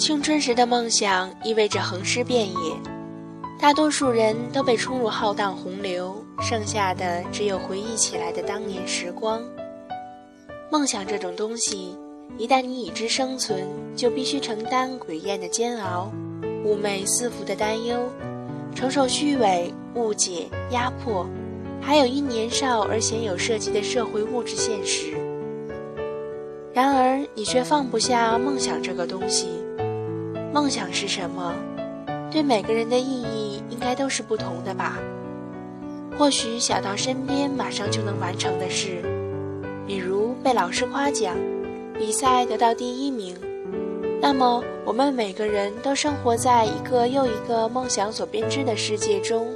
青春时的梦想意味着横尸遍野，大多数人都被冲入浩荡洪流，剩下的只有回忆起来的当年时光。梦想这种东西，一旦你已知生存，就必须承担诡艳的煎熬，寤寐思服的担忧，承受虚伪、误解、压迫，还有因年少而鲜有涉及的社会物质现实。然而，你却放不下梦想这个东西。梦想是什么？对每个人的意义应该都是不同的吧。或许小到身边马上就能完成的事，比如被老师夸奖，比赛得到第一名。那么，我们每个人都生活在一个又一个梦想所编织的世界中。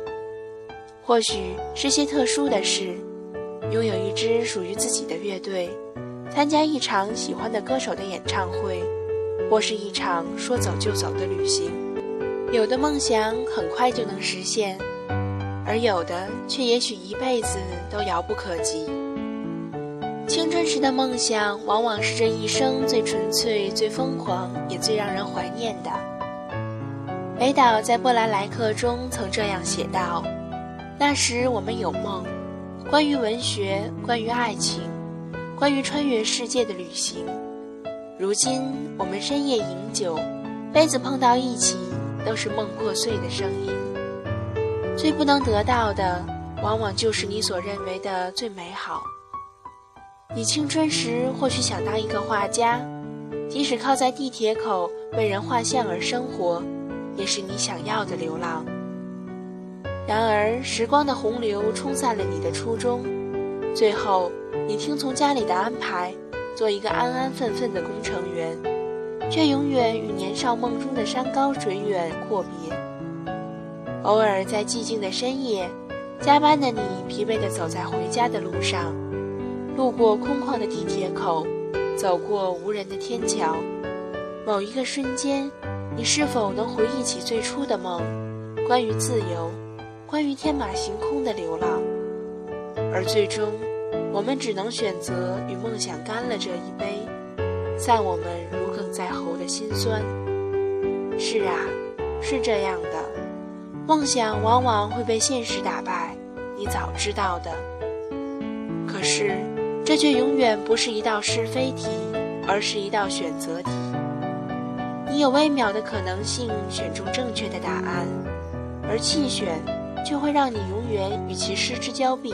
或许是些特殊的事，拥有一支属于自己的乐队，参加一场喜欢的歌手的演唱会。或是一场说走就走的旅行，有的梦想很快就能实现，而有的却也许一辈子都遥不可及。青春时的梦想，往往是这一生最纯粹、最疯狂，也最让人怀念的。北岛在《波兰来客》中曾这样写道：“那时我们有梦，关于文学，关于爱情，关于穿越世界的旅行。”如今我们深夜饮酒，杯子碰到一起，都是梦破碎的声音。最不能得到的，往往就是你所认为的最美好。你青春时或许想当一个画家，即使靠在地铁口为人画像而生活，也是你想要的流浪。然而时光的洪流冲散了你的初衷，最后你听从家里的安排。做一个安安分分的工程员，却永远与年少梦中的山高水远阔别。偶尔在寂静的深夜，加班的你疲惫地走在回家的路上，路过空旷的地铁口，走过无人的天桥。某一个瞬间，你是否能回忆起最初的梦？关于自由，关于天马行空的流浪，而最终。我们只能选择与梦想干了这一杯，散我们如鲠在喉的心酸。是啊，是这样的，梦想往往会被现实打败，你早知道的。可是，这却永远不是一道是非题，而是一道选择题。你有微渺的可能性选中正确的答案，而弃选却会让你永远与其失之交臂。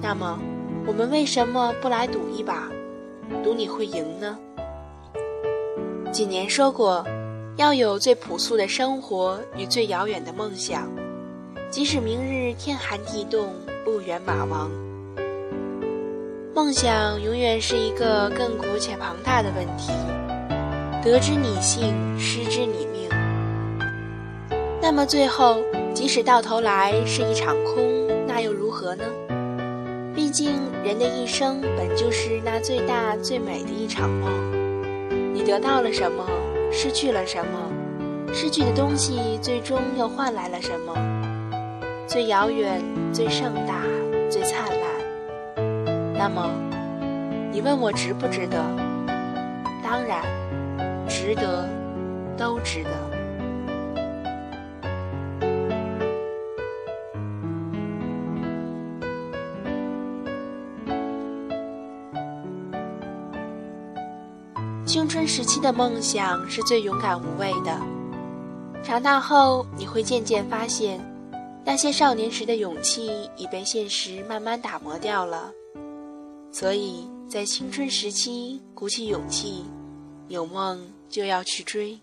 那么。我们为什么不来赌一把，赌你会赢呢？几年说过，要有最朴素的生活与最遥远的梦想，即使明日天寒地冻，路远马亡。梦想永远是一个亘古且庞大的问题，得之你幸，失之你命。那么最后，即使到头来是一场空，那又如何呢？毕竟，人的一生本就是那最大最美的一场梦。你得到了什么，失去了什么？失去的东西最终又换来了什么？最遥远、最盛大、最灿烂。那么，你问我值不值得？当然，值得，都值得。青春时期的梦想是最勇敢无畏的，长大后你会渐渐发现，那些少年时的勇气已被现实慢慢打磨掉了。所以在青春时期鼓起勇气，有梦就要去追。